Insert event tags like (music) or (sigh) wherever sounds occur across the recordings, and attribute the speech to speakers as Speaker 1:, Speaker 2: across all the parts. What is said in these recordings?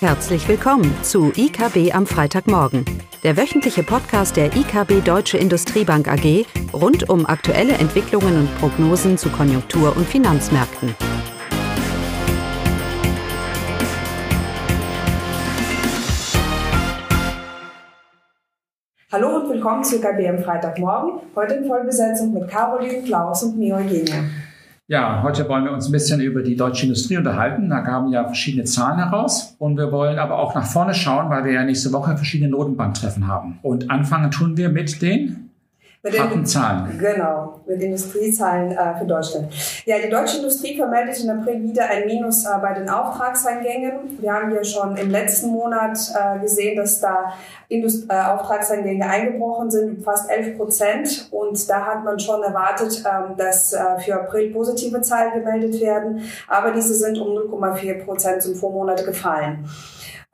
Speaker 1: Herzlich willkommen zu IKB am Freitagmorgen, der wöchentliche Podcast der IKB Deutsche Industriebank AG rund um aktuelle Entwicklungen und Prognosen zu Konjunktur- und Finanzmärkten.
Speaker 2: Hallo und willkommen zu IKB am Freitagmorgen. Heute in Vollbesetzung mit Caroline, Klaus und mir Eugenia.
Speaker 3: Ja, heute wollen wir uns ein bisschen über die deutsche Industrie unterhalten. Da kamen ja verschiedene Zahlen heraus. Und wir wollen aber auch nach vorne schauen, weil wir ja nächste Woche verschiedene Notenbanktreffen haben. Und anfangen tun wir mit den mit harten Zahlen.
Speaker 2: Genau, mit Industriezahlen äh, für Deutschland. Ja, die deutsche Industrie vermeldet in April wieder ein Minus äh, bei den Auftragseingängen. Wir haben ja schon im letzten Monat äh, gesehen, dass da Indust äh, Auftragseingänge eingebrochen sind, fast 11 Prozent. Und da hat man schon erwartet, ähm, dass äh, für April positive Zahlen gemeldet werden. Aber diese sind um 0,4 Prozent zum Vormonat gefallen.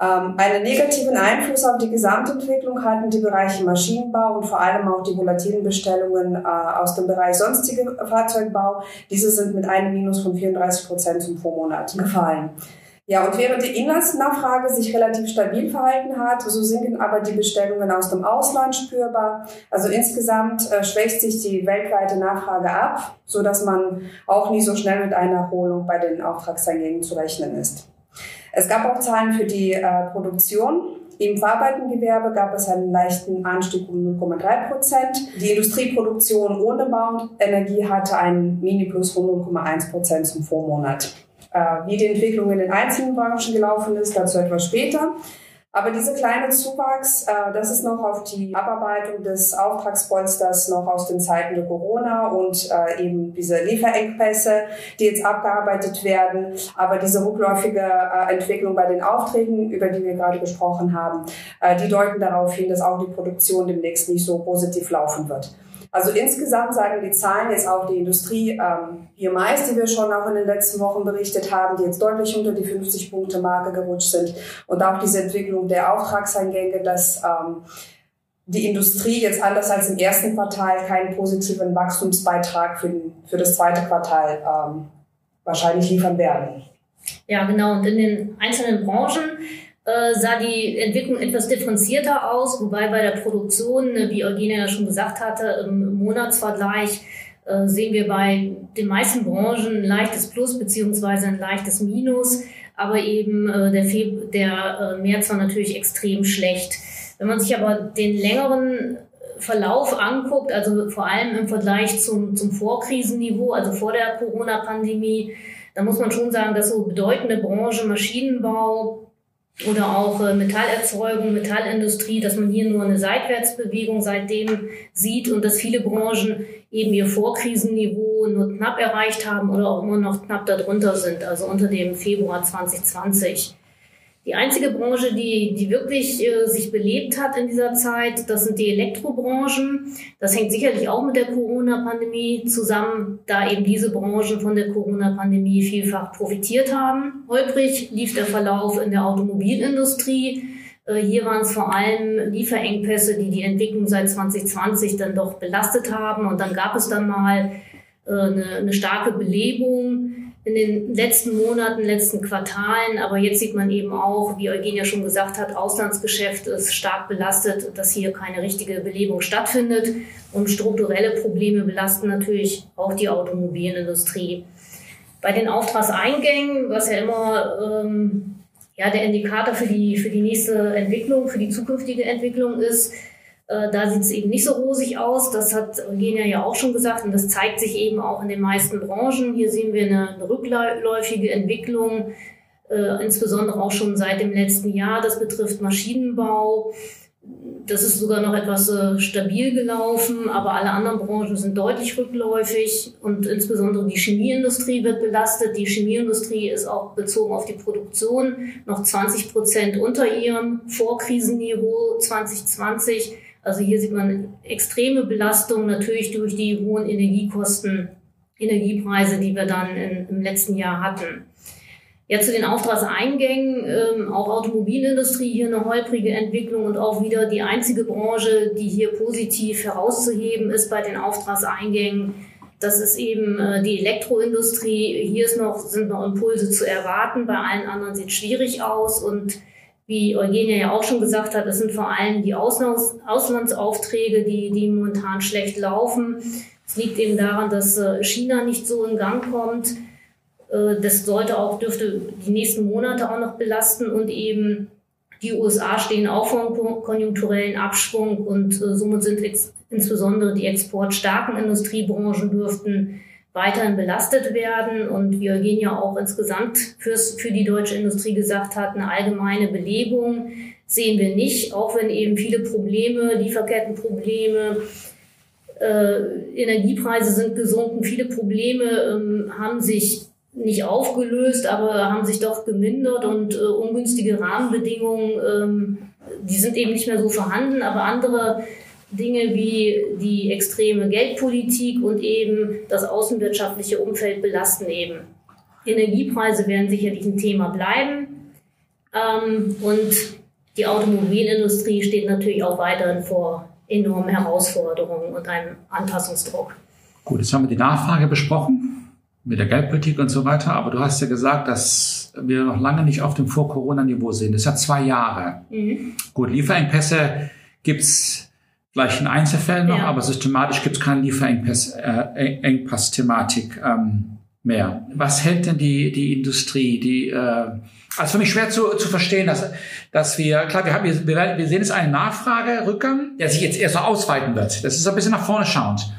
Speaker 2: Ähm, einen negativen Einfluss auf die Gesamtentwicklung hatten die Bereiche Maschinenbau und vor allem auch die volatilen Bestellungen äh, aus dem Bereich sonstige Fahrzeugbau. Diese sind mit einem Minus von 34 Prozent zum Vormonat gefallen. Ja, und während die Inlandsnachfrage sich relativ stabil verhalten hat, so sinken aber die Bestellungen aus dem Ausland spürbar. Also insgesamt äh, schwächt sich die weltweite Nachfrage ab, so dass man auch nie so schnell mit einer Erholung bei den Auftragseingängen zu rechnen ist. Es gab auch Zahlen für die äh, Produktion. Im Verarbeitengewerbe gab es einen leichten Anstieg um 0,3 Prozent. Die Industrieproduktion ohne Bauenergie hatte einen Mini-Plus von 0,1 Prozent zum Vormonat. Äh, wie die Entwicklung in den einzelnen Branchen gelaufen ist, dazu etwas später. Aber dieser kleine Zuwachs, äh, das ist noch auf die Abarbeitung des Auftragspolsters noch aus den Zeiten der Corona und äh, eben diese Lieferengpässe, die jetzt abgearbeitet werden. Aber diese rückläufige äh, Entwicklung bei den Aufträgen, über die wir gerade gesprochen haben, die deuten darauf hin, dass auch die Produktion demnächst nicht so positiv laufen wird. Also insgesamt sagen die Zahlen jetzt auch die Industrie ähm, hier meist, die wir schon auch in den letzten Wochen berichtet haben, die jetzt deutlich unter die 50-Punkte-Marke gerutscht sind. Und auch diese Entwicklung der Auftragseingänge, dass ähm, die Industrie jetzt anders als im ersten Quartal keinen positiven Wachstumsbeitrag für, für das zweite Quartal ähm, wahrscheinlich liefern werden.
Speaker 4: Ja, genau. Und in den einzelnen Branchen äh, sah die Entwicklung etwas differenzierter aus, wobei bei der Produktion, äh, wie Eugenia ja schon gesagt hatte, im Monatsvergleich äh, sehen wir bei den meisten Branchen ein leichtes Plus beziehungsweise ein leichtes Minus, aber eben der, Feb der März war natürlich extrem schlecht. Wenn man sich aber den längeren Verlauf anguckt, also vor allem im Vergleich zum, zum Vorkrisenniveau, also vor der Corona-Pandemie, dann muss man schon sagen, dass so bedeutende Branchen Maschinenbau, oder auch äh, Metallerzeugung, Metallindustrie, dass man hier nur eine Seitwärtsbewegung seitdem sieht und dass viele Branchen eben ihr Vorkrisenniveau nur knapp erreicht haben oder auch immer noch knapp darunter sind, also unter dem Februar 2020. Die einzige Branche, die, die wirklich äh, sich belebt hat in dieser Zeit, das sind die Elektrobranchen. Das hängt sicherlich auch mit der Corona-Pandemie zusammen, da eben diese Branchen von der Corona-Pandemie vielfach profitiert haben. Holprig lief der Verlauf in der Automobilindustrie. Äh, hier waren es vor allem Lieferengpässe, die die Entwicklung seit 2020 dann doch belastet haben. Und dann gab es dann mal eine, eine starke Belebung in den letzten Monaten, letzten Quartalen. Aber jetzt sieht man eben auch, wie Eugenia schon gesagt hat, Auslandsgeschäft ist stark belastet, dass hier keine richtige Belebung stattfindet. Und strukturelle Probleme belasten natürlich auch die Automobilindustrie. Bei den Auftragseingängen, was ja immer ähm, ja, der Indikator für die, für die nächste Entwicklung, für die zukünftige Entwicklung ist, äh, da sieht es eben nicht so rosig aus. Das hat Eugenia ja auch schon gesagt und das zeigt sich eben auch in den meisten Branchen. Hier sehen wir eine, eine rückläufige Entwicklung, äh, insbesondere auch schon seit dem letzten Jahr. Das betrifft Maschinenbau. Das ist sogar noch etwas äh, stabil gelaufen, aber alle anderen Branchen sind deutlich rückläufig und insbesondere die Chemieindustrie wird belastet. Die Chemieindustrie ist auch bezogen auf die Produktion noch 20 Prozent unter ihrem Vorkrisenniveau 2020. Also hier sieht man extreme Belastung natürlich durch die hohen Energiekosten, Energiepreise, die wir dann in, im letzten Jahr hatten. Ja, zu den Auftragseingängen, ähm, auch Automobilindustrie hier eine holprige Entwicklung und auch wieder die einzige Branche, die hier positiv herauszuheben ist bei den Auftragseingängen. Das ist eben äh, die Elektroindustrie. Hier ist noch, sind noch Impulse zu erwarten. Bei allen anderen sieht es schwierig aus. Und wie Eugenia ja auch schon gesagt hat, es sind vor allem die Auslands Auslandsaufträge, die, die momentan schlecht laufen. Es liegt eben daran, dass äh, China nicht so in Gang kommt. Äh, das sollte auch, dürfte die nächsten Monate auch noch belasten und eben die USA stehen auch vor einem konjunkturellen Abschwung und äh, somit sind insbesondere die exportstarken Industriebranchen dürften weiterhin belastet werden. Und wie Eugenia auch insgesamt fürs, für die deutsche Industrie gesagt hat, eine allgemeine Belebung sehen wir nicht, auch wenn eben viele Probleme, Lieferkettenprobleme, äh, Energiepreise sind gesunken, viele Probleme ähm, haben sich nicht aufgelöst, aber haben sich doch gemindert und äh, ungünstige Rahmenbedingungen, ähm, die sind eben nicht mehr so vorhanden, aber andere Dinge wie die extreme Geldpolitik und eben das außenwirtschaftliche Umfeld belasten eben. Energiepreise werden sicherlich ein Thema bleiben ähm, und die Automobilindustrie steht natürlich auch weiterhin vor enormen Herausforderungen und einem Anpassungsdruck.
Speaker 3: Gut, jetzt haben wir die Nachfrage besprochen mit der Geldpolitik und so weiter. Aber du hast ja gesagt, dass wir noch lange nicht auf dem Vor-Corona-Niveau sind. Das hat zwei Jahre. Mhm. Gut, Lieferengpässe gibt's vielleicht in Einzelfällen noch, ja. aber systematisch gibt's keine Lieferengpass-Thematik äh, ähm, mehr. Was hält denn die, die Industrie, die äh, also für mich schwer zu, zu verstehen, dass, dass wir, klar, wir, haben, wir, wir sehen jetzt einen Nachfragerückgang, der sich jetzt erst so ausweiten wird. Das ist ein bisschen nach vorne schauend.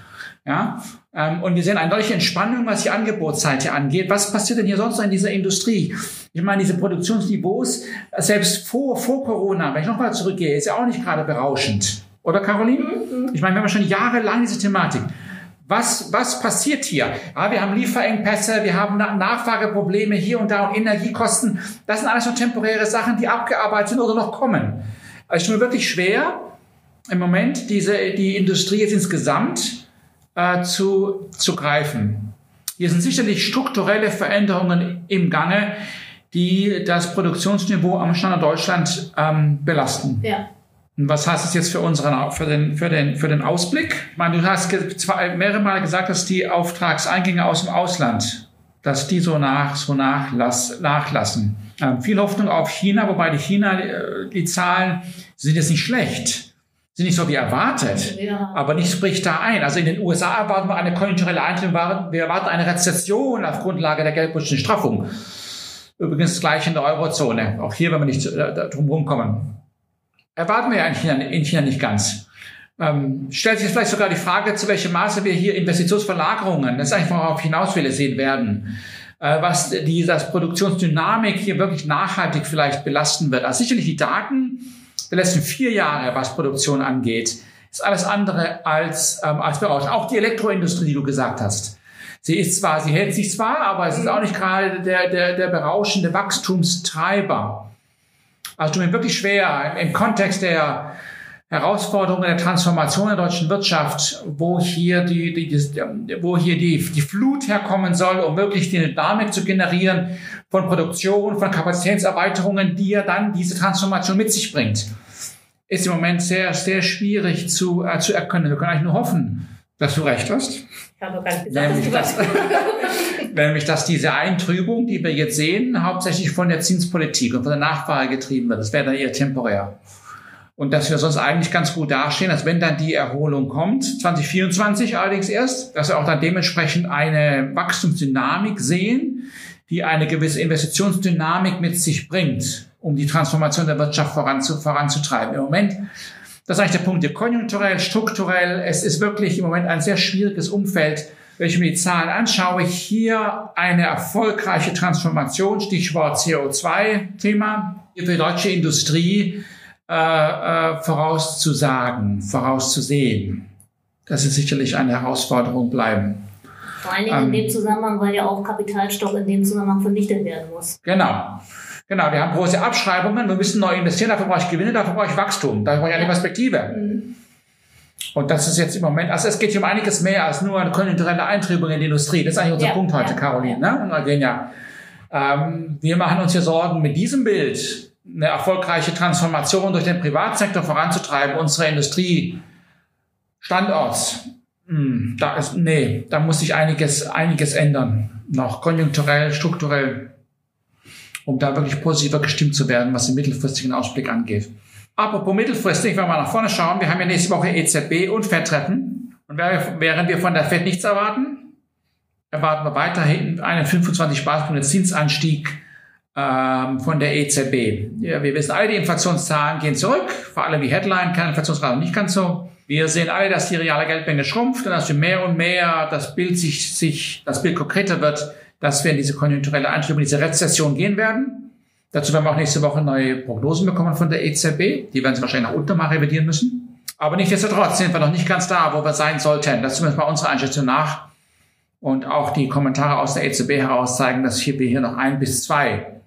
Speaker 3: Ja, ähm, und wir sehen eine deutliche Entspannung, was die Angebotsseite angeht. Was passiert denn hier sonst noch in dieser Industrie? Ich meine, diese Produktionsniveaus, selbst vor, vor Corona, wenn ich nochmal zurückgehe, ist ja auch nicht gerade berauschend. Oder Caroline? Mhm. Ich meine, wir haben schon jahrelang diese Thematik. Was, was passiert hier? Ja, wir haben Lieferengpässe, wir haben Nachfrageprobleme hier und da und Energiekosten. Das sind alles nur temporäre Sachen, die abgearbeitet sind oder noch kommen. Also es ist mir wirklich schwer, im Moment diese, die Industrie jetzt insgesamt äh, zu, zu greifen. Hier sind sicherlich strukturelle Veränderungen im Gange, die das Produktionsniveau am Standort Deutschland ähm, belasten. Ja. Und was heißt das jetzt für unseren, für den, für den, für den Ausblick? Ich meine, du hast mehrere Mal gesagt, dass die Auftragseingänge aus dem Ausland, dass die so nach, so nachlass, nachlassen. Ähm, viel Hoffnung auf China, wobei die China, äh, die Zahlen sind jetzt nicht schlecht sind nicht so wie erwartet, ja. aber nichts bricht da ein. Also in den USA erwarten wir eine konjunkturelle Einstellung, wir erwarten eine Rezession auf Grundlage der geldpolitischen Straffung. Übrigens gleich in der Eurozone. Auch hier, wenn wir nicht äh, drum rumkommen. Erwarten wir ja in China, in China nicht ganz. Ähm, stellt sich vielleicht sogar die Frage, zu welchem Maße wir hier Investitionsverlagerungen, das ist eigentlich worauf hinaus will, sehen werden. Äh, was die, das Produktionsdynamik hier wirklich nachhaltig vielleicht belasten wird. Also sicherlich die Daten, der letzten vier Jahre, was Produktion angeht, ist alles andere als, ähm, als berauschend. Auch die Elektroindustrie, die du gesagt hast. Sie ist zwar, sie hält sich zwar, aber es ist auch nicht gerade der, der, der berauschende Wachstumstreiber. Also tut mir wirklich schwer im Kontext der Herausforderungen der Transformation der deutschen Wirtschaft, wo hier die, die, die, wo hier die, die Flut herkommen soll, um wirklich die Dynamik zu generieren von Produktion, von Kapazitätserweiterungen, die ja dann diese Transformation mit sich bringt, ist im Moment sehr, sehr schwierig zu, äh, zu erkennen. Wir können eigentlich nur hoffen, dass du recht hast. Ich habe gar nicht gesagt, nämlich, dass, nämlich, dass diese Eintrübung, die wir jetzt sehen, hauptsächlich von der Zinspolitik und von der Nachfrage getrieben wird. Das wäre dann eher temporär und dass wir sonst eigentlich ganz gut dastehen, dass wenn dann die Erholung kommt, 2024 allerdings erst, dass wir auch dann dementsprechend eine Wachstumsdynamik sehen, die eine gewisse Investitionsdynamik mit sich bringt, um die Transformation der Wirtschaft voranzu, voranzutreiben. Im Moment, das ist eigentlich der Punkt, konjunkturell, strukturell, es ist wirklich im Moment ein sehr schwieriges Umfeld, wenn ich mir die Zahlen anschaue, hier eine erfolgreiche Transformation, Stichwort CO2-Thema, für die deutsche Industrie äh, äh, vorauszusagen, vorauszusehen. Das ist sicherlich eine Herausforderung bleiben.
Speaker 4: Vor allen Dingen ähm, in dem Zusammenhang, weil ja auch Kapitalstock in dem Zusammenhang vernichtet werden muss.
Speaker 3: Genau. Genau, wir haben große Abschreibungen, wir müssen neu investieren, dafür brauche ich Gewinne, dafür brauche ich Wachstum, dafür brauche ich eine Perspektive. Mhm. Und das ist jetzt im Moment, also es geht hier um einiges mehr als nur eine konjunkturelle Eintrübung in die Industrie. Das ist eigentlich unser ja, Punkt heute, ja, Caroline. Ne? und Eugenia. Ähm, wir machen uns hier Sorgen mit diesem Bild eine erfolgreiche Transformation durch den Privatsektor voranzutreiben, unsere Industrie Standorts Hm, da ist, nee, da muss sich einiges, einiges ändern. Noch konjunkturell, strukturell, um da wirklich positiver gestimmt zu werden, was den mittelfristigen Ausblick angeht. Apropos mittelfristig, wenn wir nach vorne schauen, wir haben ja nächste Woche EZB und FED-Treffen. Und während wir von der FED nichts erwarten, erwarten wir weiterhin einen 25 Basispunkte Zinsanstieg ähm, von der EZB. Ja, wir wissen alle, die Inflationszahlen gehen zurück, vor allem die Headline, keine Inflationsrate nicht ganz so. Wir sehen alle, dass die reale Geldmenge schrumpft und dass wir mehr und mehr das Bild sich, sich das Bild konkreter wird, dass wir in diese konjunkturelle in diese Rezession gehen werden. Dazu werden wir auch nächste Woche neue Prognosen bekommen von der EZB. Die werden sie wahrscheinlich nach unten mal revidieren müssen. Aber nichtsdestotrotz sind wir noch nicht ganz da, wo wir sein sollten. Das ist zumindest mal unserer Einschätzung nach. Und auch die Kommentare aus der EZB heraus zeigen, dass wir hier noch ein bis zwei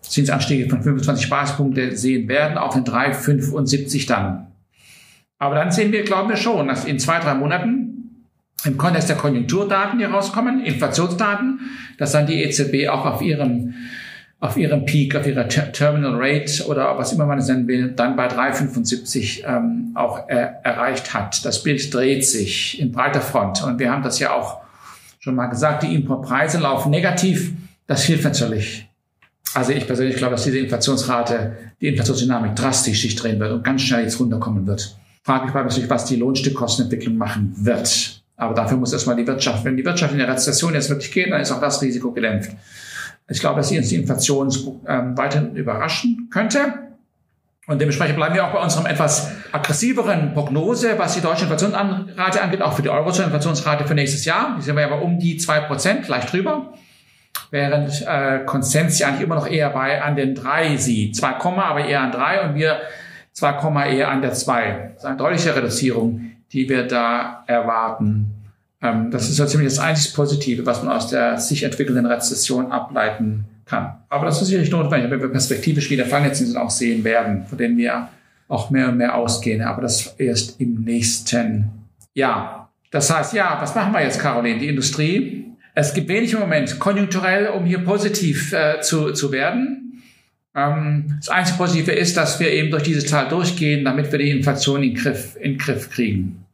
Speaker 3: Zinsanstiege von 25 Basispunkte sehen werden, auf den 3,75 dann. Aber dann sehen wir, glauben wir schon, dass in zwei, drei Monaten im Kontext der Konjunkturdaten, die rauskommen, Inflationsdaten, dass dann die EZB auch auf ihrem, auf ihrem Peak, auf ihrer Ter Terminal Rate oder was immer man es nennen will, dann bei 3,75 ähm, auch äh, erreicht hat. Das Bild dreht sich in breiter Front. Und wir haben das ja auch schon mal gesagt, die Importpreise laufen negativ. Das hilft natürlich also ich persönlich glaube, dass diese Inflationsrate, die Inflationsdynamik drastisch sich drehen wird und ganz schnell jetzt runterkommen wird. Frage ich mal natürlich, was die Lohnstückkostenentwicklung machen wird. Aber dafür muss erstmal die Wirtschaft, wenn die Wirtschaft in der Rezession jetzt wirklich geht, dann ist auch das Risiko gedämpft. Ich glaube, dass uns die Inflation ähm, weiterhin überraschen könnte. Und dementsprechend bleiben wir auch bei unserem etwas aggressiveren Prognose, was die deutsche Inflationsrate angeht, auch für die Eurozone-Inflationsrate für nächstes Jahr. Die sind wir aber um die zwei Prozent, leicht drüber während äh, Konsens eigentlich immer noch eher bei an den drei sieht. 2, aber eher an drei und wir 2, eher an der zwei. Das ist eine deutliche Reduzierung, die wir da erwarten. Ähm, das ist so ziemlich das einzig Positive, was man aus der sich entwickelnden Rezession ableiten kann. Aber das ist sicherlich notwendig, wenn wir perspektivisch wieder Fangnetzen auch sehen werden, von denen wir auch mehr und mehr ausgehen. Aber das erst im nächsten Jahr. Das heißt, ja, was machen wir jetzt, Caroline? Die Industrie es gibt wenig im Moment konjunkturell, um hier positiv äh, zu, zu werden. Ähm, das einzige Positive ist, dass wir eben durch dieses Tal durchgehen, damit wir die Inflation in den Griff, in den Griff kriegen.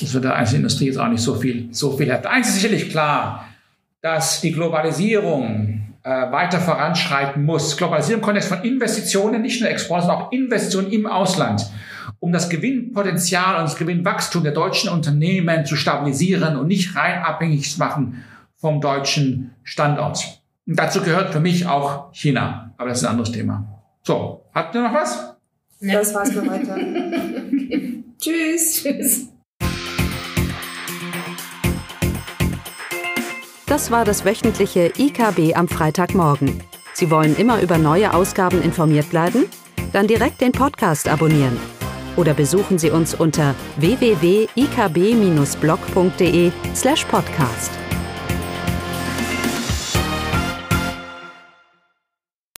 Speaker 3: Das wird der einzelnen Industrie jetzt auch nicht so viel, so viel helfen. Eins ist sicherlich klar, dass die Globalisierung äh, weiter voranschreiten muss. Globalisierung im Kontext von Investitionen, nicht nur Export, sondern auch Investitionen im Ausland um das Gewinnpotenzial und das Gewinnwachstum der deutschen Unternehmen zu stabilisieren und nicht rein abhängig zu machen vom deutschen Standort. Und dazu gehört für mich auch China. Aber das ist ein anderes Thema. So, habt ihr noch was?
Speaker 2: Ja. Das war's für heute. (laughs) Tschüss.
Speaker 1: Tschüss. Das war das wöchentliche IKB am Freitagmorgen. Sie wollen immer über neue Ausgaben informiert bleiben? Dann direkt den Podcast abonnieren oder besuchen Sie uns unter www.ikb-blog.de/podcast.